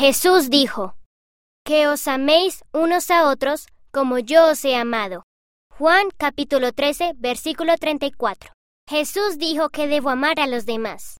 Jesús dijo, que os améis unos a otros como yo os he amado. Juan capítulo 13, versículo 34. Jesús dijo que debo amar a los demás.